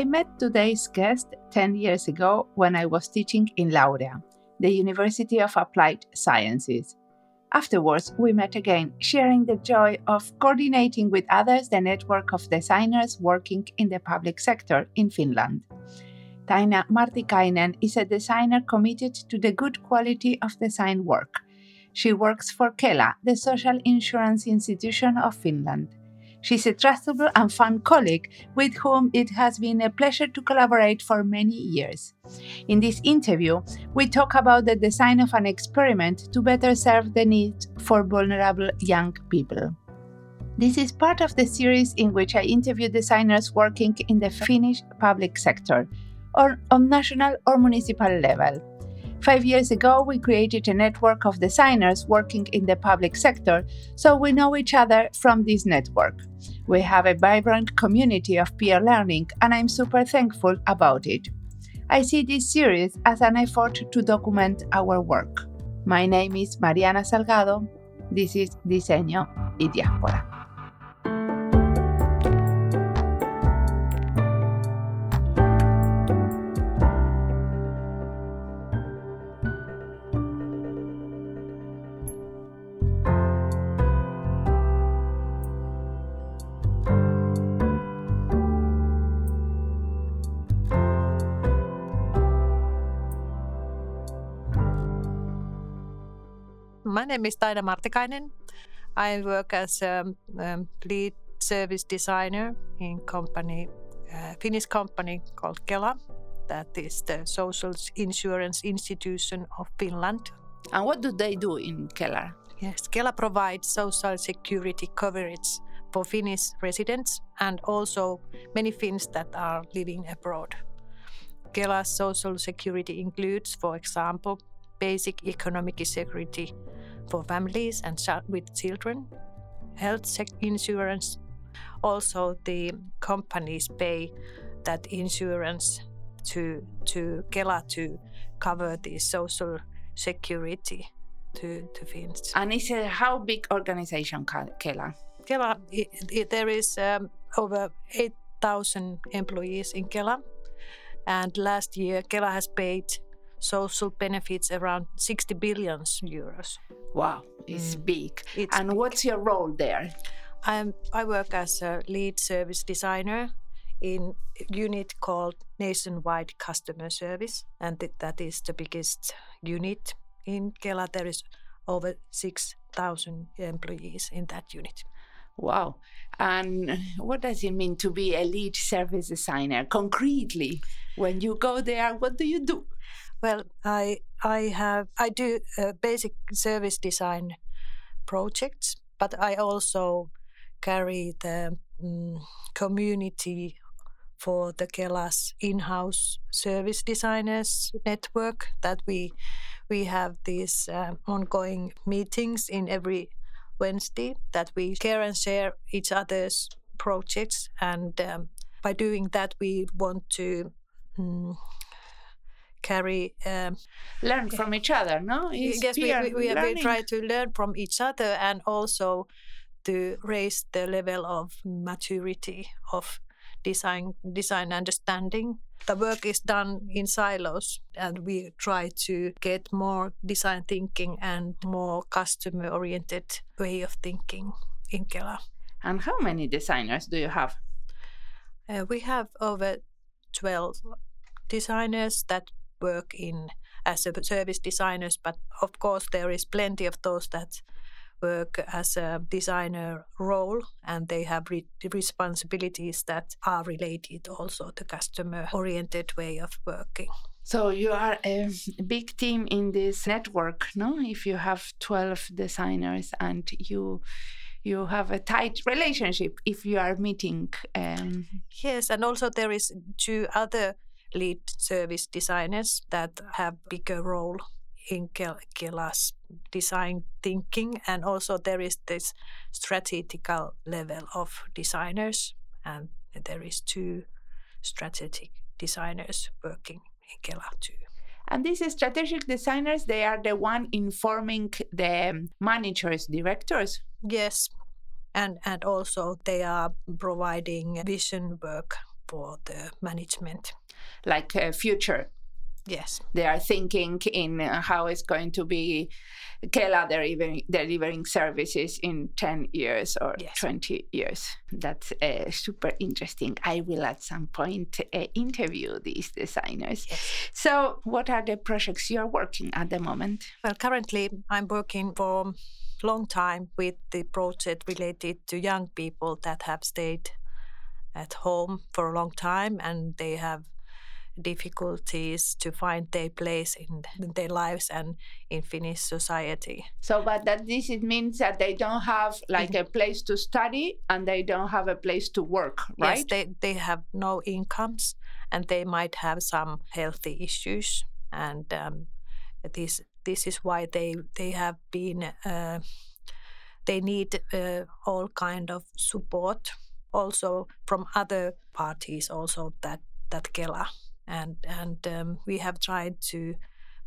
I met today's guest 10 years ago when I was teaching in Laurea, the University of Applied Sciences. Afterwards, we met again, sharing the joy of coordinating with others the network of designers working in the public sector in Finland. Taina Martikainen is a designer committed to the good quality of design work. She works for Kela, the social insurance institution of Finland. She's a trustable and fun colleague with whom it has been a pleasure to collaborate for many years. In this interview, we talk about the design of an experiment to better serve the needs for vulnerable young people. This is part of the series in which I interview designers working in the Finnish public sector, or on national or municipal level. Five years ago, we created a network of designers working in the public sector, so we know each other from this network. We have a vibrant community of peer learning, and I'm super thankful about it. I see this series as an effort to document our work. My name is Mariana Salgado. This is Diseño y Diáspora. My name is Taina Martikainen. I work as a um, lead service designer in company, uh, Finnish company called Kela. That is the social insurance institution of Finland. And what do they do in Kela? Yes, Kela provides social security coverage for Finnish residents and also many Finns that are living abroad. Kela's social security includes, for example, basic economic security for families and with children, health insurance. Also, the companies pay that insurance to to Kela to cover the social security to to Finns. And it's a how big organization Kela? Kela, it, it, there is um, over eight thousand employees in Kela, and last year Kela has paid social benefits around 60 billion euros. Wow, it's mm. big. It's and big. what's your role there? I'm, I work as a lead service designer in a unit called Nationwide Customer Service, and that is the biggest unit in Kela. There is over 6,000 employees in that unit. Wow. And what does it mean to be a lead service designer concretely? When you go there, what do you do? Well, I I have I do uh, basic service design projects, but I also carry the um, community for the Kela's in-house service designers network that we we have these uh, ongoing meetings in every Wednesday that we care and share each other's projects. And um, by doing that we want to um, carry um, learn from each other no it's yes we, we, we, we, try to learn from each other and also to raise the level of maturity of design design understanding the work is done in silos and we try to get more design thinking and more customer oriented way of thinking in Kela. And how many designers do you have? Uh, we have over 12 designers that work in as a service designers, but of course there is plenty of those that work as a designer role and they have re- responsibilities that are related also to customer oriented way of working. So you are a big team in this network, no? If you have 12 designers and you you have a tight relationship if you are meeting um... yes and also there is two other lead service designers that have bigger role in Kela's design thinking, and also there is this strategical level of designers, and there is two strategic designers working in Kela too. And these strategic designers, they are the one informing the managers, directors. Yes, and and also they are providing vision work for the management. Like a future Yes. they are thinking in uh, how it's going to be Kela delivering, delivering services in 10 years or Yes. 20 years. That's uh, super interesting. I will at some point uh, interview these designers. Yes. So, what are the projects you are working at the moment? Well, currently I'm working for a long time with the project related to young people that have stayed at home for a long time and they have difficulties to find their place in, their lives and in Finnish society. So, but that this it means that they don't have like a place to study and they don't have a place to work, right? Yes, they, they have no incomes and they might have some healthy issues. And um, this this is why they they have been uh, they need uh, all kind of support also from other parties also that that Kela and and um, we have tried to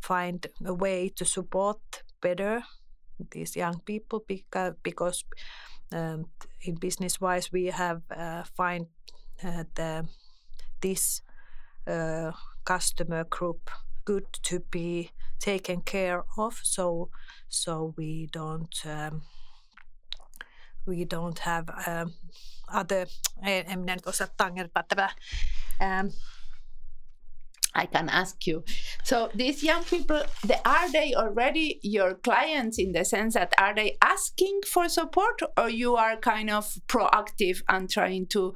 find a way to support better these young people because um, in business wise we have uh, find uh, the this uh, customer group good to be taken care of. So so we don't um, we don't have um, other um, I can ask you. So these young people, the, are they already your clients in the sense that are they asking for support, or you are kind of proactive and trying to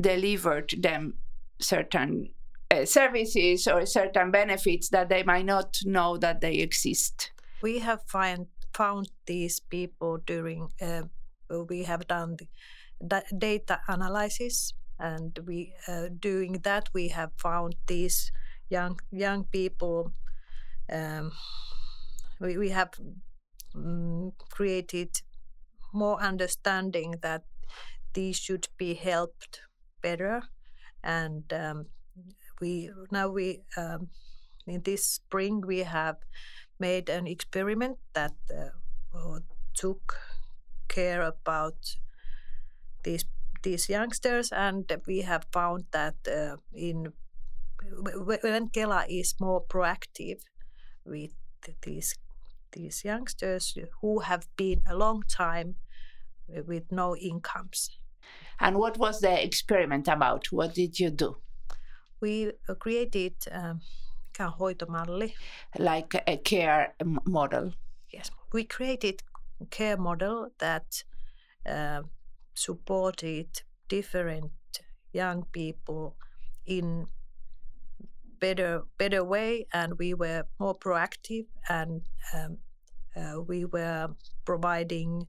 deliver to them certain uh, services or certain benefits that they might not know that they exist? we have find, found these people during uh, we have done the da- data analysis and we uh, doing that we have found these young young people um, we, we have mm, created more understanding that these should be helped better. And um, we now we um, in this spring we have made an experiment that uh, took care about these these youngsters. And we have found that uh, in when Kela is more proactive with these these youngsters who have been a long time with no incomes And what was the experiment about? What did you do? we uh, created um, mikä on hoitomalli Like a care model? Yes, we created care model that uh, supported different young people in better better way, and we were more proactive, and um, uh, we were providing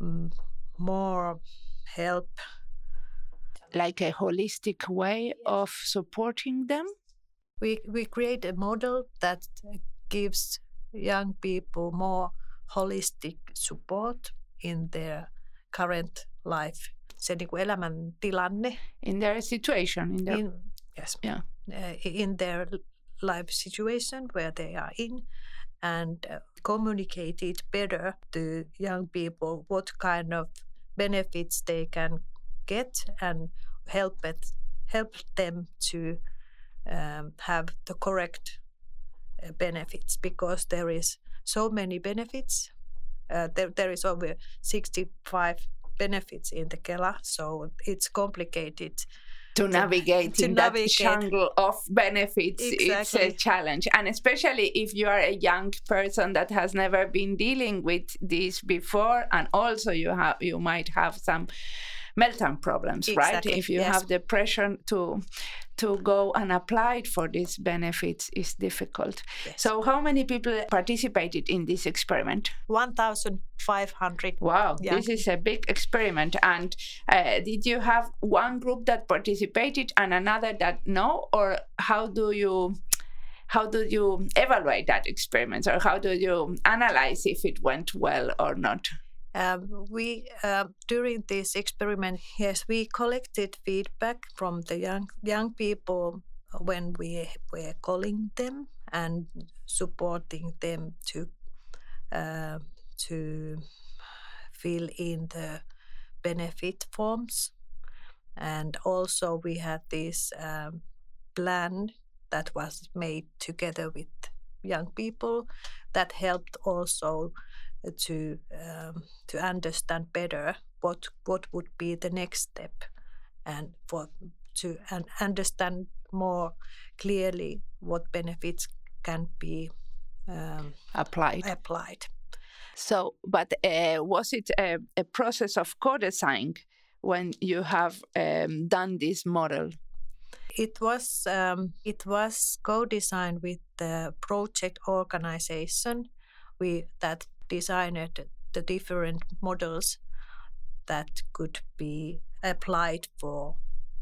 mm, more help. Like a holistic way of supporting them? We we create a model that gives young people more holistic support in their current life. Se niin kuin elämäntilanne In their situation, in their in, yes, Yeah. Uh, in their life situation where they are in and uh, it better to young people what kind of benefits they can get and help it help them to um, have the correct uh, benefits because there is so many benefits. Uh, there, there is over 65 benefits in the Kela so it's complicated to navigate to in that navigate. jungle of benefits it's a challenge and especially if you are a young person that has never been dealing with this before and also you have you might have some meltdown problems right if you yes. have the pressure to to go and apply for these benefits is difficult Yes. so how many people participated in this experiment 1500 Wow, Yeah. this is a big experiment. And uh, did you have one group that participated and another that no, or how do you how do you evaluate that experiment, or how do you analyze if it went well or not? Um, we uh, during this experiment, yes, we collected feedback from the young young people when we were calling them and supporting them to uh, to fill in the benefit forms, and also we had this um, plan that was made together with young people that helped also to um, to understand better what what would be the next step and for to and understand more clearly what benefits can be um, applied. applied. So but uh, was it a, a, process of co-design when you have um, done this model? It was um, it was co-designed with the project organization we that designed the different models that could be applied for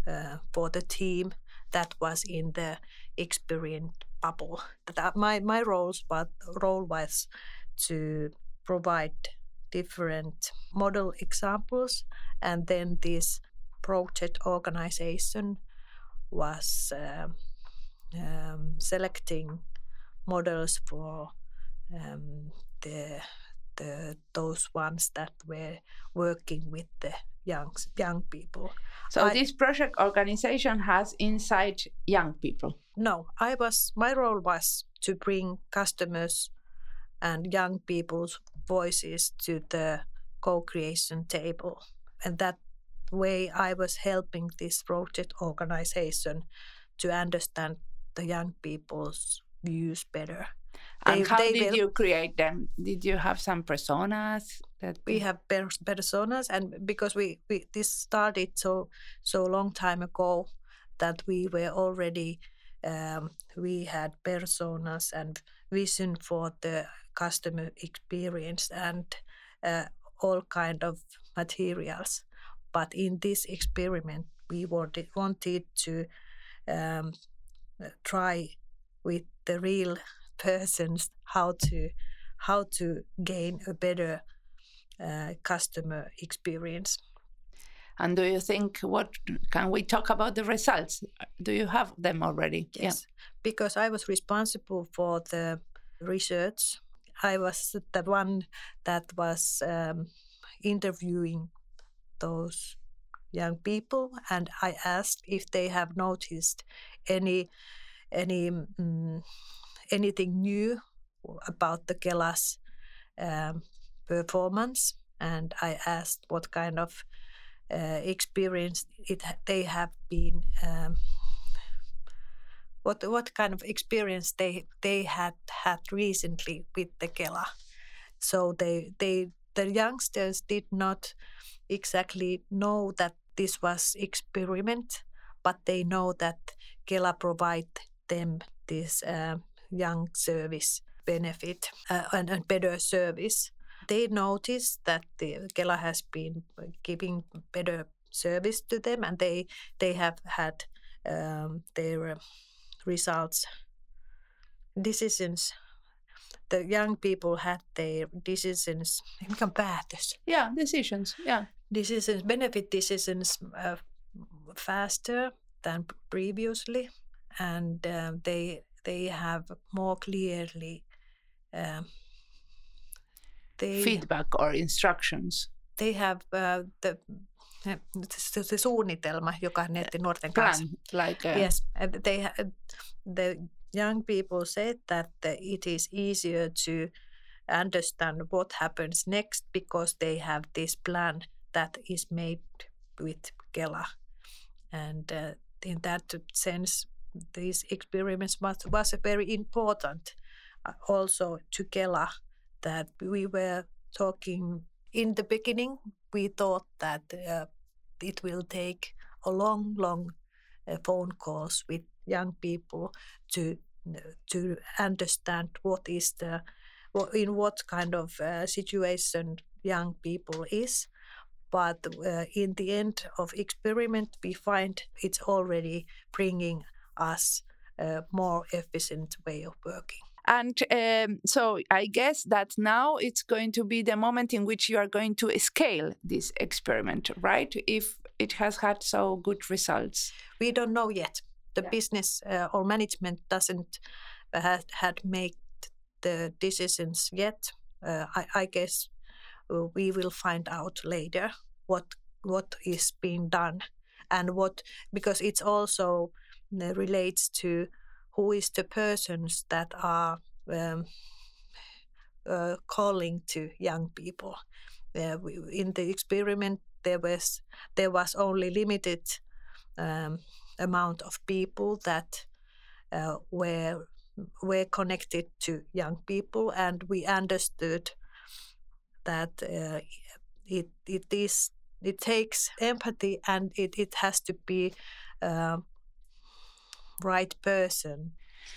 uh, for the team that was in the experience bubble. That my my roles but role was to provide different model examples, and then this project organization was uh, um, selecting models for um, the the those ones that were working with the young young people. So I, this project organization has inside young people. No, I was my role was to bring customers and young people's voices to the co-creation table, and that way I was helping this project organization to understand the young people's views better. They, and how did will, you create them? Did you have some personas? That we have personas, and because we, we this started so so long time ago that we were already um, we had personas and vision for the customer experience and uh, all kind of materials. But in this experiment, we wanted wanted to um, try with the real persons how to how to gain a better uh, customer experience. And do you think what can we talk about the results? Do you have them already? Yes, yeah. because I was responsible for the research. I was the one that was um, interviewing those young people, and I asked if they have noticed any any um, anything new about the Kela's um, performance, and I asked what kind of uh, experience it they have been. Um, what what kind of experience they they had had recently with the Kela? So they they the youngsters did not exactly know that this was experiment, but they know that Kela provide them this uh, young service benefit uh, and, and better service. They noticed that the Kela has been giving better service to them, and they they have had um, their results decisions. The young people had their decisions. Mikä päätös? Yeah, decisions. Yeah, decisions, benefit decisions uh, faster than previously, and uh, they they have more clearly um, they, feedback or instructions. They have uh, the se suunnitelma, joka netti nuorten kanssa. Plan, like a... Yes, they, the young people said that it is easier to understand what happens next because they have this plan that is made with Kela. And uh, in that sense, these experiments was, was very important uh, also to Kela that we were talking in the beginning. We thought that uh, it will take a long long uh, phone calls with young people to to understand what is the in what kind of uh, situation young people is. But uh, in the end of experiment we find it's already bringing us a more efficient way of working. And um, so I guess that now it's going to be the moment in which you are going to scale this experiment, right? If it has had so good results. We don't know yet. The yeah. business uh, or management doesn't uh, had, made the decisions yet. Uh, I, I, guess uh, we will find out later what what is being done and what because it's also uh, relates to who is the persons that are um, uh, calling to young people. Uh, we, in the experiment, there was there was only limited um, amount of people that uh, were were connected to young people, and we understood that uh, it it is it takes empathy and it, it has to be uh, right person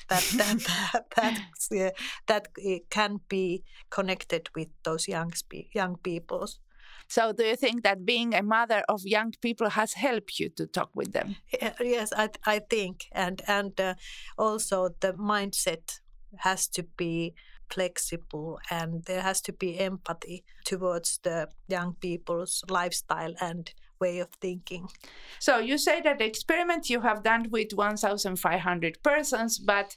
that that that that, yeah, that can be connected with those young young peoples. So, do you think that being a mother of young people has helped you to talk with them? Yes, I, I think, and and uh, also the mindset has to be flexible and there has to be empathy towards the young people's lifestyle and way of thinking. So you say that the experiment you have done with 1,500 persons, but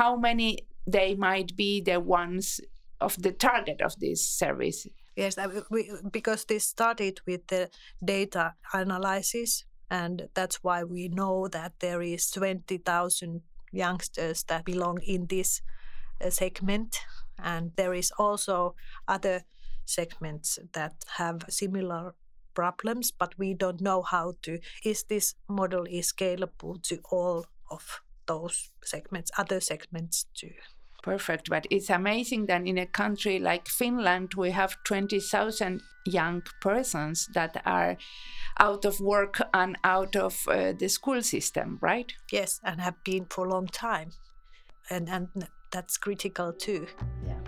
how many they might be the ones of the target of this service? Yes, we, because this started with the data analysis, and that's why we know that there is 20,000 youngsters that belong in this uh, segment, and there is also other segments that have similar problems, but we don't know how to. Is this model is scalable to all of those segments, other segments too? Perfect. But it's amazing that in a country like Finland, we have 20,000 young persons that are out of work and out of uh, the school system, right? Yes, and have been for a long time. And, and that's critical too. Yeah.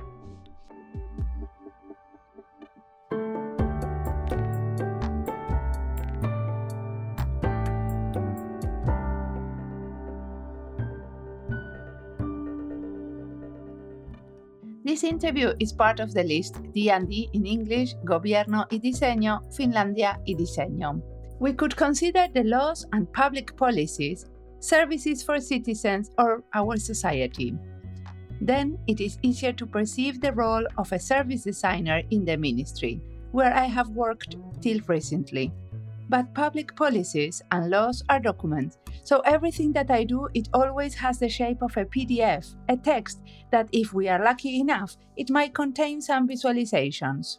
This interview is part of the list D&D in English, Gobierno y Diseño, Finlandia y Diseño. We could consider the laws and public policies, services for citizens, or our society. Then it is easier to perceive the role of a service designer in the ministry, where I have worked till recently. But public policies and laws are documents, so everything that I do, it always has the shape of a PDF, a text that, if we are lucky enough, it might contain some visualizations.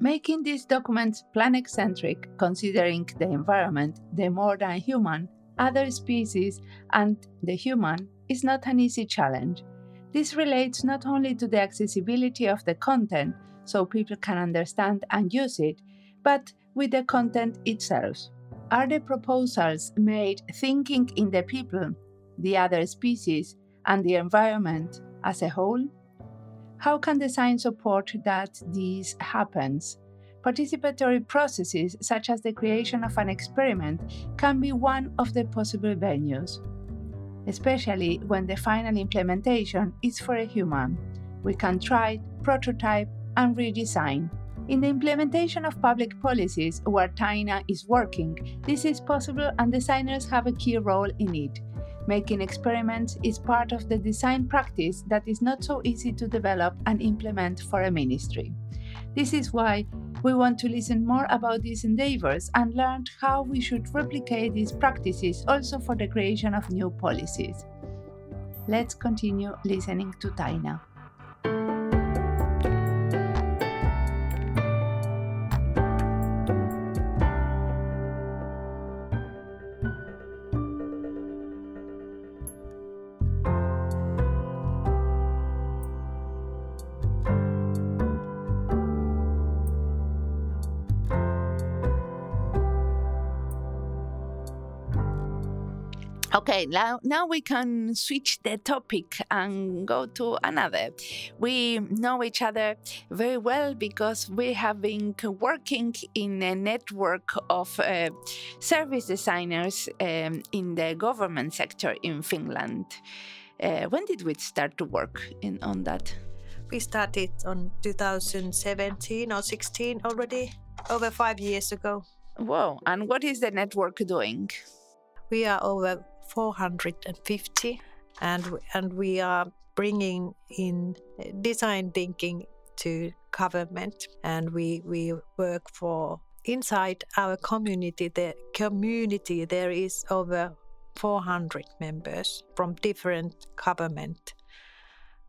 Making these documents planet centric, considering the environment, the more than human, other species, and the human, is not an easy challenge. This relates not only to the accessibility of the content, so people can understand and use it, but with the content itself. Are the proposals made thinking in the people, the other species, and the environment as a whole? How can design support that this happens? Participatory processes, such as the creation of an experiment, can be one of the possible venues, especially when the final implementation is for a human. We can try, prototype, and redesign. In the implementation of public policies where Taina is working, this is possible and designers have a key role in it. Making experiments is part of the design practice that is not so easy to develop and implement for a ministry. This is why we want to listen more about these endeavors and learn how we should replicate these practices also for the creation of new policies. Let's continue listening to Taina. Okay, now, now we can switch the topic and go to another. We know each other very well because we have been working in a network of uh, service designers um, in the government sector in Finland. Uh, when did we start to work in, on that? We started on 2017 or 16 already, over five years ago. Whoa, and what is the network doing? We are over 450 and and we are bringing in uh, design thinking to government and we we work for inside our community, the community there is over 400 members from different government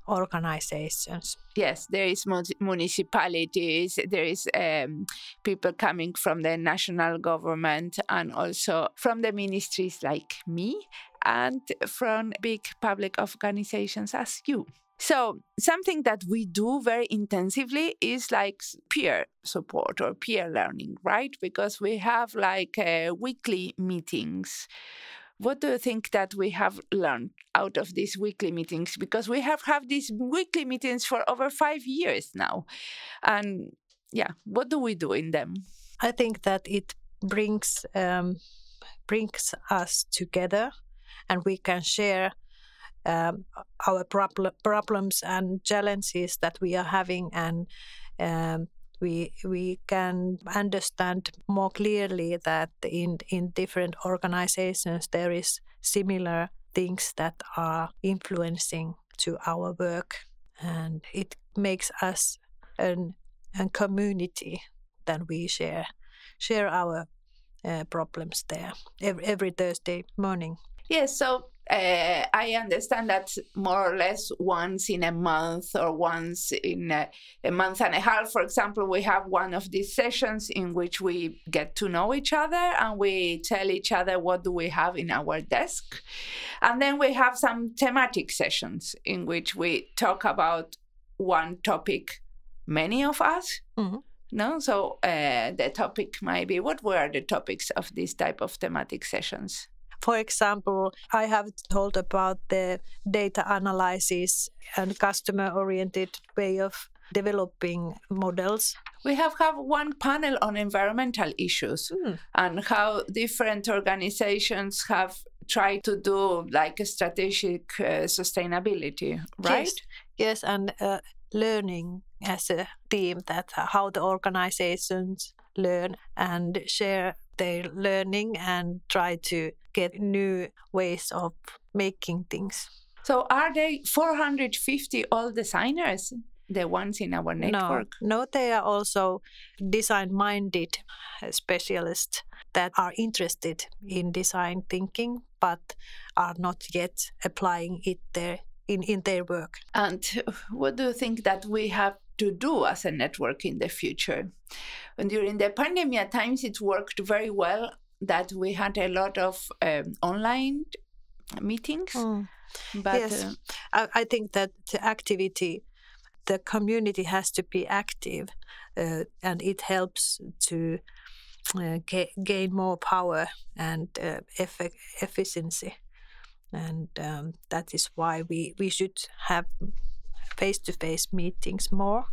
organizations. Yes, there is municipalities, there is um, people coming from the national government and also from the ministries like me and from big public organizations as you. So, something that we do very intensively is like peer support or peer learning, right? Because we have like uh, weekly meetings what do you think that we have learned out of these weekly meetings? Because we have had these weekly meetings for over five years now. And yeah, what do we do in them? I think that it brings um, brings us together, and we can share um, our prob- problems and challenges that we are having, and um, we we can understand more clearly that in in different organizations there is similar things that are influencing to our work and it makes us an a community that we share share our uh, problems there every, every Thursday morning. Yes, so uh, I understand that more or less once in a month or once in a, a, month and a half, for example, we have one of these sessions in which we get to know each other and we tell each other what do we have in our desk. And then we have some thematic sessions in which we talk about one topic, many of us. Mm-hmm. No, so uh, the topic might be what were the topics of this type of thematic sessions? For example, I have told about the data analysis and customer oriented way of developing models. We have have one panel on environmental issues mm. and how different organizations have tried to do like a strategic uh, sustainability, right? Yes, yes and uh, learning as a team that uh, how the organizations learn and share their learning and try to get new ways of making things. So, are they 450 all designers? The ones in our network? No, no they are also design minded specialists that are interested in design thinking but are not yet applying it there in, in their work. And what do you think that we have to do as a network in the future? And during the pandemic times, it worked very well that we had a lot of um, online meetings. Mm. But yes, uh, I, I, think that the activity, the community has to be active, uh, and it helps to uh, ga- gain more power and uh, eff- efficiency, and um, that is why we we should have face-to-face meetings more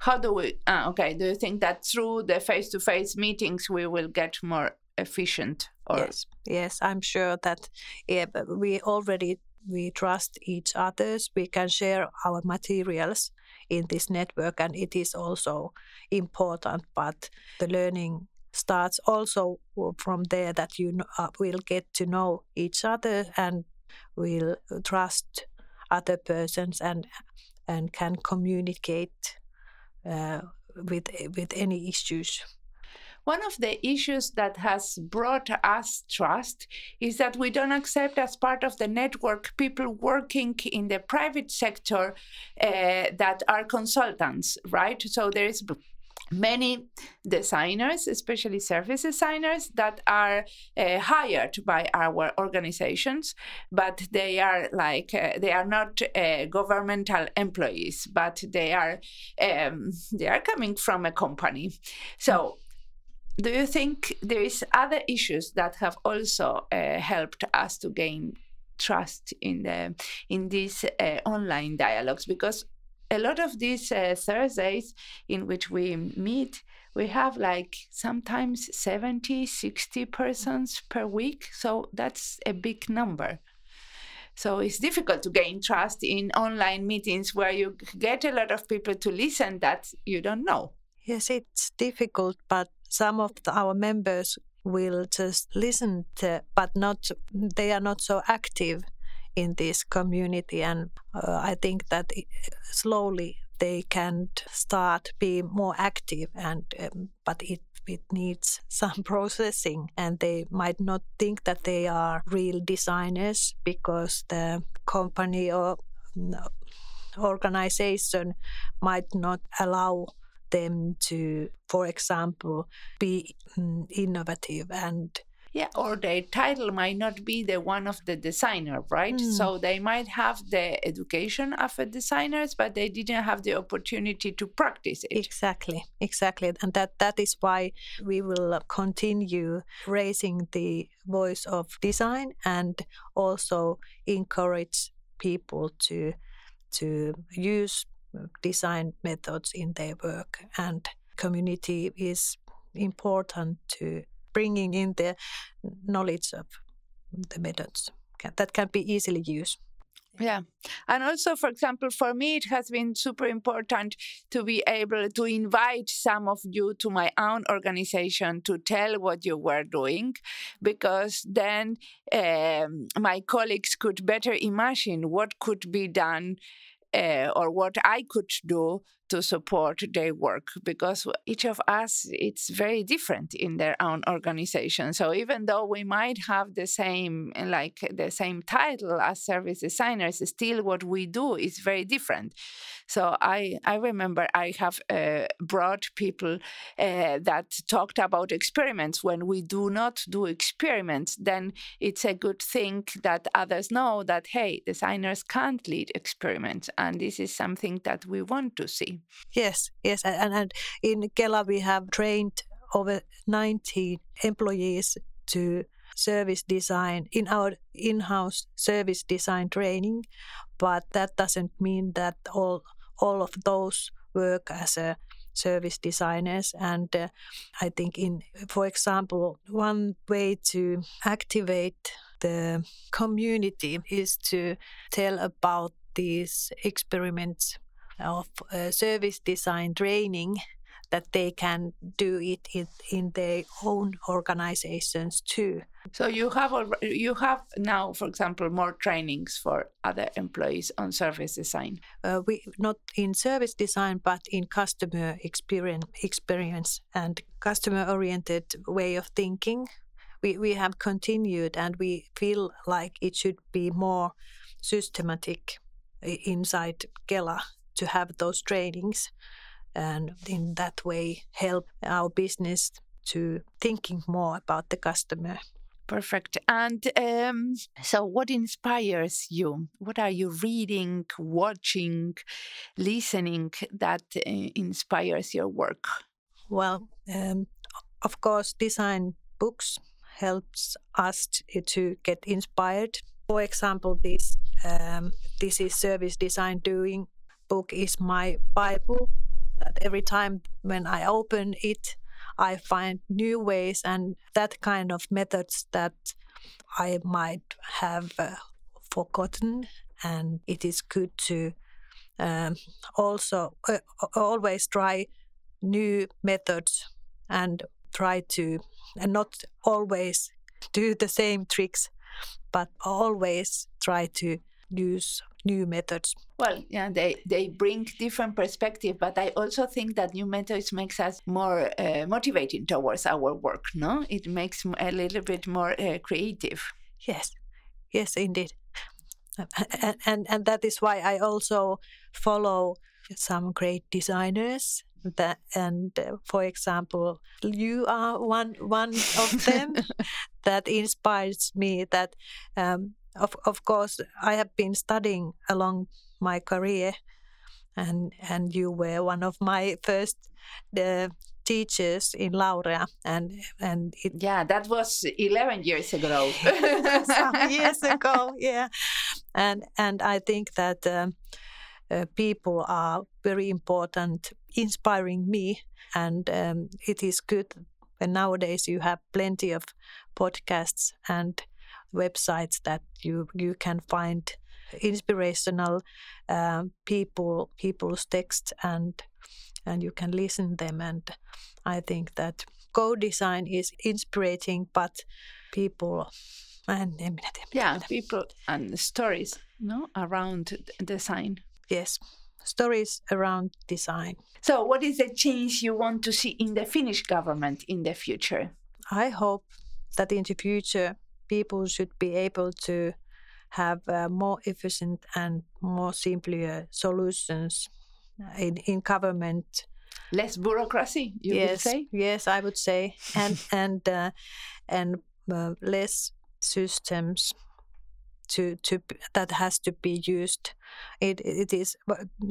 how do we uh, okay do you think that through the face-to-face meetings we will get more efficient or... yes yes i'm sure that yeah, we already we trust each others. We can share our materials in this network and it is also important but the learning starts also from there that you uh, will get to know each other and will trust other persons and and can communicate uh, with with any issues one of the issues that has brought us trust is that we don't accept as part of the network people working in the private sector uh, that are consultants, right? So there is many designers, especially service designers, that are uh, hired by our organizations, but they are like uh, they are not uh, governmental employees, but they are um, they are coming from a company. So do you think there is other issues that have also uh, helped us to gain trust in the in these uh, online dialogues? Because a lot of these uh, thursdays in which we meet we have like sometimes 70 60 persons per week. So that's a big number. So it's difficult to gain trust in online meetings where you get a lot of people to listen that you don't know. Yes it's difficult but some of the, our members will just listen to, but not they are not so active in this community. And uh, i think that it, slowly they can start be more active and um, but it it needs some processing. And they might not think that they are real designers because the company or organization might not allow them to, for example, be innovative and yeah, or their title might not be the one of the designer, right? Mm. So they might have the education of a designers, but they didn't have the opportunity to practice it. Exactly, exactly, and that that is why we will continue raising the voice of design and also encourage people to to use design methods in their work and community is important to bringing in the knowledge of the methods that can be easily used. Yeah. And also, for example, for me, it has been super important to be able to invite some of you to my own organization to tell what you were doing, because then um, my colleagues could better imagine what could be done uh, or what I could do to support their work because each of us it's very different in their own organization. So even though we might have the same like the same title as service designers still what we do is very different. So i i remember i have uh, brought people uh, that talked about experiments. When we do not do experiments then it's a good thing that others know that hey designers can't lead experiments and this is something that we want to see Yes, yes, and, and in Kela we have trained over 19 employees to service design in our in-house service design training, but that doesn't mean that all all of those work as a service designers. And uh, i think in for example one way to activate the community is to tell about these experiments of uh, service design training that they can do it in, in their own organizations too. So you have you have now, for example, more trainings for other employees on service design. Uh, we not in service design, but in customer experience, experience and customer oriented way of thinking. We we have continued, and we feel like it should be more systematic inside Kela to have those trainings and in that way help our business to thinking more about the customer. Perfect. And um, so what inspires you? What are you reading watching listening that uh, inspires your work? Well um, of course design books helps us to get inspired. For example this um, this is service design doing book is my Bible. That every time when I open it, I find new ways and that kind of methods that I might have uh, forgotten. And it is good to um, also uh, always try new methods and try to and not always do the same tricks, but always try to use new methods. Well yeah they they bring different perspective but i also think that new methods makes us more uh, motivating towards our work no? It makes a little bit more uh, creative. Yes. Yes indeed. And, and and that is why i also follow some great designers that and uh, for example you are one one of them that inspires me that um, of of course I have been studying along my career, and and you were one of my first the teachers in Laurea, and and it, yeah, that was eleven years ago. Some years ago, yeah, and and I think that. Um, uh, people are very important, inspiring me, and um, it is good. And nowadays, you have plenty of podcasts and websites that you you can find inspirational um, people people's texts and and you can listen them and I think that co-design is inspiring but people and yeah people and stories no around design yes stories around design. So, what is the change you want to see in the Finnish government in the future? I hope that in the future people should be able to have uh, more efficient and more simpler solutions in, in government. Less bureaucracy, you yes, would say? Yes, I would say, and and uh, and uh, less systems to to that has to be used. It it is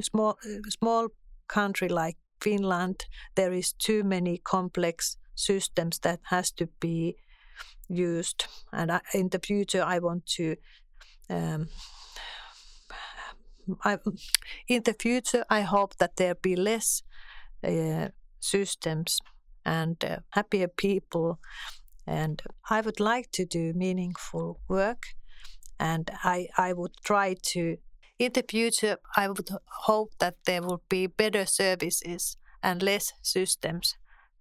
small small country like Finland. There is too many complex systems that has to be used, and I, in the future I want to. Um, I, in the future, I hope that there be less uh, systems and uh, happier people. And I would like to do meaningful work and I, I would try to, in the future, I would hope that there will be better services and less systems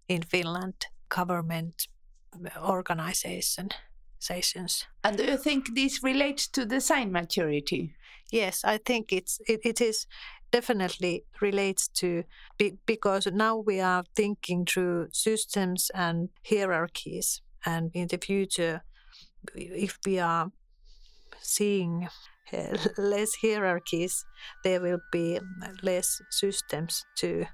in Finland government organization sessions. And do you think this relates to design maturity? Yes, I think it's it, it is definitely relates to because now we are thinking through systems and hierarchies and in the future if we are seeing uh, less hierarchies, there will be less systems to.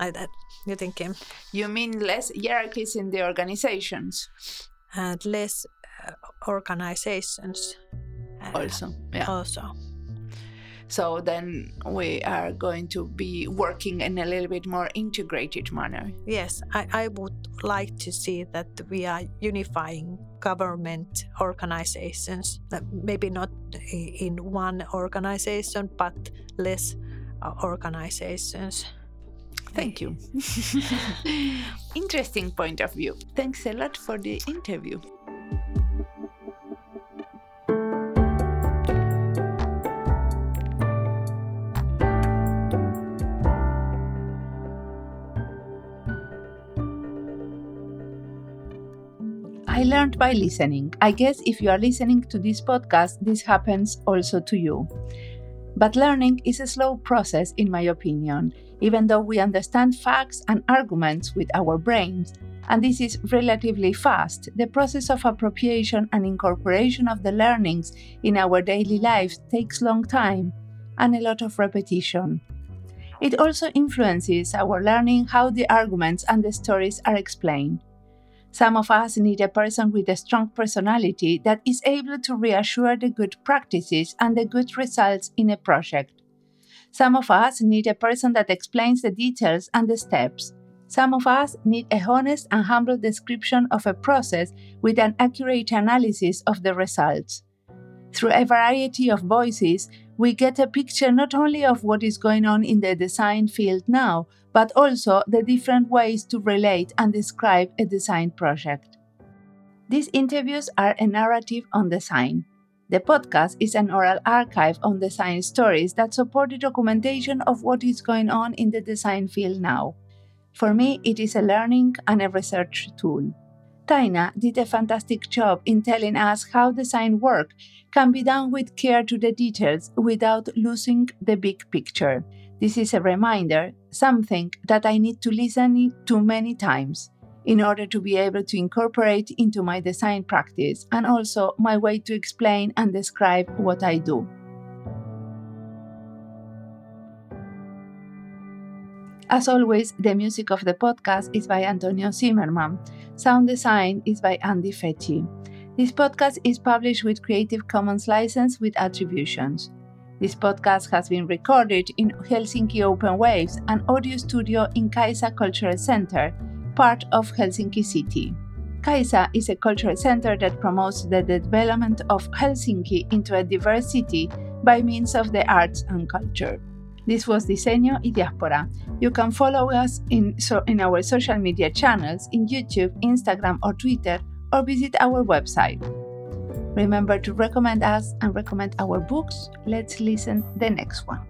I, that you thinking? You mean less hierarchies in the organizations? And less uh, organizations. Also, yeah. Also. So then we are going to be working in a little bit more integrated manner. Yes, I, I would like to see that we are unifying government organizations, maybe not in one organization, but less uh, organizations. Thank you. Interesting point of view. Thanks a lot for the interview. I learned by listening. I guess if you are listening to this podcast, this happens also to you. But learning is a slow process, in my opinion, even though we understand facts and arguments with our brains. And this is relatively fast. The process of appropriation and incorporation of the learnings in our daily lives takes long time and a lot of repetition. It also influences our learning how the arguments and the stories are explained. Some of us need a person with a strong personality that is able to reassure the good practices and the good results in a project. Some of us need a person that explains the details and the steps. Some of us need a honest and humble description of a process with an accurate analysis of the results. Through a variety of voices, we get a picture not only of what is going on in the design field now, but also the different ways to relate and describe a design project. These interviews are a narrative on design. The podcast is an oral archive on design stories that support the documentation of what is going on in the design field now. For me, it is a learning and a research tool. Taina did a fantastic job in telling us how design work can be done with care to the details without losing the big picture. This is a reminder, something that I need to listen to many times in order to be able to incorporate into my design practice and also my way to explain and describe what I do. As always, the music of the podcast is by Antonio Zimmerman. Sound design is by Andy Fecci. This podcast is published with Creative Commons license with attributions. This podcast has been recorded in Helsinki Open Waves, an audio studio in Caisa Cultural Center, part of Helsinki City. Caisa is a cultural center that promotes the development of Helsinki into a diverse city by means of the arts and culture. This was Diseño y Diáspora. You can follow us in, so, in our social media channels in YouTube, Instagram, or Twitter, or visit our website. Remember to recommend us and recommend our books. Let's listen the next one.